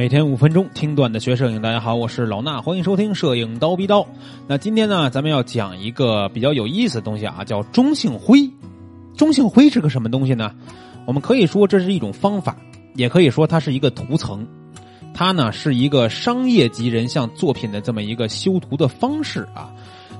每天五分钟听段的学摄影，大家好，我是老衲，欢迎收听摄影刀逼刀。那今天呢，咱们要讲一个比较有意思的东西啊，叫中性灰。中性灰是个什么东西呢？我们可以说这是一种方法，也可以说它是一个图层。它呢是一个商业级人像作品的这么一个修图的方式啊。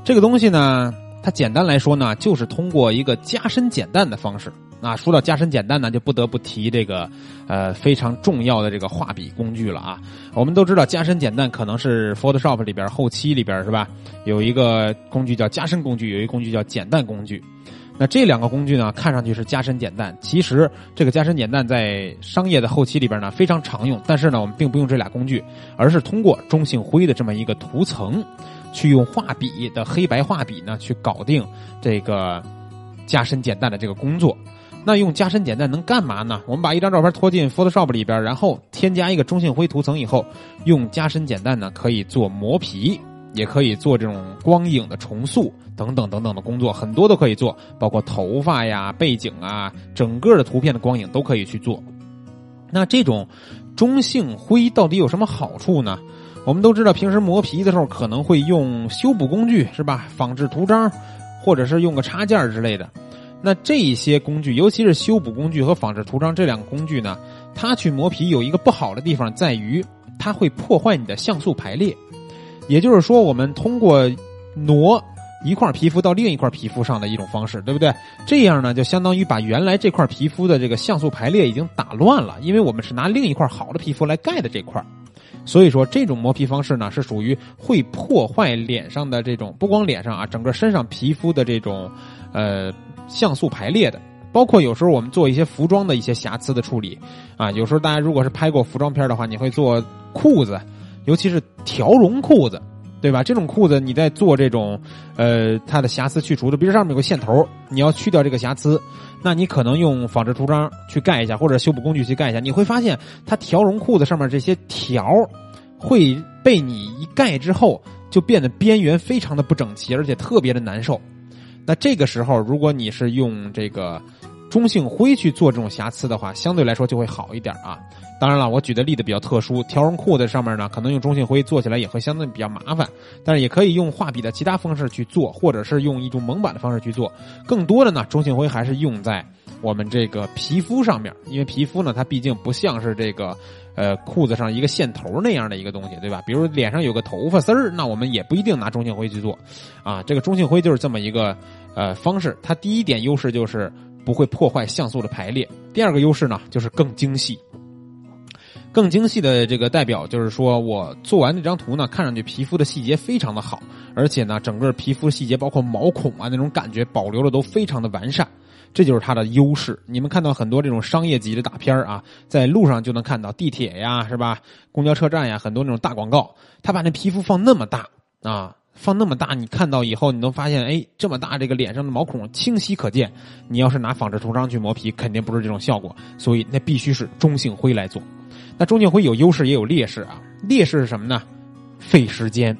这个东西呢，它简单来说呢，就是通过一个加深减淡的方式。啊，说到加深减淡呢，就不得不提这个，呃，非常重要的这个画笔工具了啊。我们都知道，加深减淡可能是 Photoshop 里边后期里边是吧？有一个工具叫加深工具，有一个工具叫减淡工具。那这两个工具呢，看上去是加深减淡，其实这个加深减淡在商业的后期里边呢非常常用。但是呢，我们并不用这俩工具，而是通过中性灰的这么一个图层，去用画笔的黑白画笔呢去搞定这个加深减淡的这个工作。那用加深减淡能干嘛呢？我们把一张照片拖进 Photoshop 里边，然后添加一个中性灰图层以后，用加深减淡呢可以做磨皮，也可以做这种光影的重塑等等等等的工作，很多都可以做，包括头发呀、背景啊，整个的图片的光影都可以去做。那这种中性灰到底有什么好处呢？我们都知道，平时磨皮的时候可能会用修补工具，是吧？仿制图章，或者是用个插件之类的。那这一些工具，尤其是修补工具和仿制图章这两个工具呢，它去磨皮有一个不好的地方，在于它会破坏你的像素排列。也就是说，我们通过挪一块皮肤到另一块皮肤上的一种方式，对不对？这样呢，就相当于把原来这块皮肤的这个像素排列已经打乱了，因为我们是拿另一块好的皮肤来盖的这块。所以说，这种磨皮方式呢，是属于会破坏脸上的这种，不光脸上啊，整个身上皮肤的这种，呃。像素排列的，包括有时候我们做一些服装的一些瑕疵的处理，啊，有时候大家如果是拍过服装片的话，你会做裤子，尤其是条绒裤子，对吧？这种裤子你在做这种，呃，它的瑕疵去除的，比如上面有个线头，你要去掉这个瑕疵，那你可能用仿制图章去盖一下，或者修补工具去盖一下，你会发现它条绒裤子上面这些条会被你一盖之后，就变得边缘非常的不整齐，而且特别的难受。那这个时候，如果你是用这个中性灰去做这种瑕疵的话，相对来说就会好一点啊。当然了，我举的例子比较特殊，条绒裤的上面呢，可能用中性灰做起来也会相对比较麻烦。但是也可以用画笔的其他方式去做，或者是用一种蒙版的方式去做。更多的呢，中性灰还是用在我们这个皮肤上面，因为皮肤呢，它毕竟不像是这个。呃，裤子上一个线头那样的一个东西，对吧？比如脸上有个头发丝儿，那我们也不一定拿中性灰去做，啊，这个中性灰就是这么一个呃方式。它第一点优势就是不会破坏像素的排列，第二个优势呢就是更精细。更精细的这个代表就是说我做完这张图呢，看上去皮肤的细节非常的好，而且呢，整个皮肤细节包括毛孔啊那种感觉保留的都非常的完善。这就是它的优势。你们看到很多这种商业级的大片啊，在路上就能看到地铁呀，是吧？公交车站呀，很多那种大广告，他把那皮肤放那么大啊，放那么大，你看到以后，你能发现，哎，这么大这个脸上的毛孔清晰可见。你要是拿仿制图章去磨皮，肯定不是这种效果。所以那必须是中性灰来做。那中性灰有优势也有劣势啊。劣势是什么呢？费时间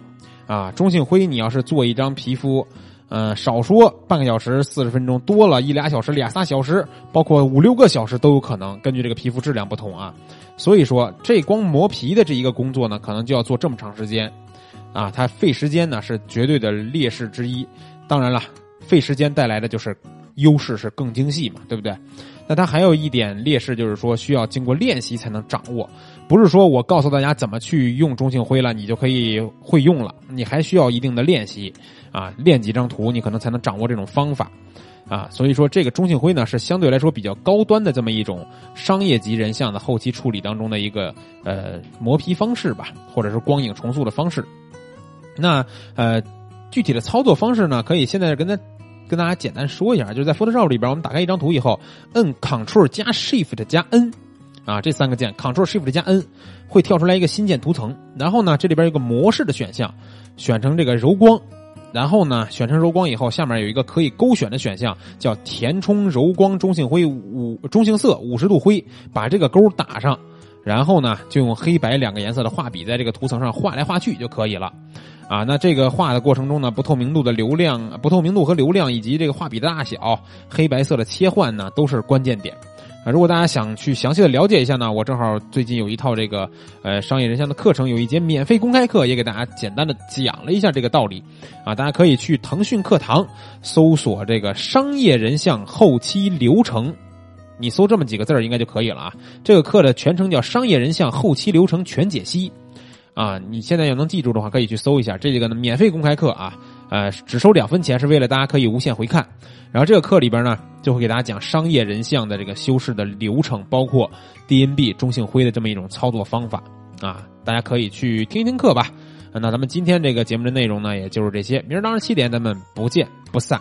啊。中性灰你要是做一张皮肤。嗯，少说半个小时、四十分钟，多了一俩小时、俩仨小时，包括五六个小时都有可能。根据这个皮肤质量不同啊，所以说这光磨皮的这一个工作呢，可能就要做这么长时间，啊，它费时间呢是绝对的劣势之一。当然了，费时间带来的就是优势是更精细嘛，对不对？那它还有一点劣势，就是说需要经过练习才能掌握。不是说我告诉大家怎么去用中性灰了，你就可以会用了。你还需要一定的练习啊，练几张图，你可能才能掌握这种方法啊。所以说，这个中性灰呢，是相对来说比较高端的这么一种商业级人像的后期处理当中的一个呃磨皮方式吧，或者是光影重塑的方式。那呃，具体的操作方式呢，可以现在跟他跟大家简单说一下，就是在 Photoshop 里边，我们打开一张图以后，摁 Ctrl 加 Shift 加 N。啊，这三个键，Ctrl Shift 加 N，会跳出来一个新建图层。然后呢，这里边有个模式的选项，选成这个柔光。然后呢，选成柔光以后，下面有一个可以勾选的选项，叫填充柔光中性灰五中性色五十度灰，把这个勾打上。然后呢，就用黑白两个颜色的画笔在这个图层上画来画去就可以了。啊，那这个画的过程中呢，不透明度的流量、不透明度和流量以及这个画笔的大小、黑白色的切换呢，都是关键点。啊，如果大家想去详细的了解一下呢，我正好最近有一套这个呃商业人像的课程，有一节免费公开课，也给大家简单的讲了一下这个道理。啊，大家可以去腾讯课堂搜索这个商业人像后期流程，你搜这么几个字儿应该就可以了啊。这个课的全称叫商业人像后期流程全解析。啊，你现在要能记住的话，可以去搜一下这个呢，免费公开课啊，呃，只收两分钱，是为了大家可以无限回看。然后这个课里边呢，就会给大家讲商业人像的这个修饰的流程，包括 DNB 中性灰的这么一种操作方法啊，大家可以去听一听课吧。那咱们今天这个节目的内容呢，也就是这些，明儿早上七点咱们不见不散。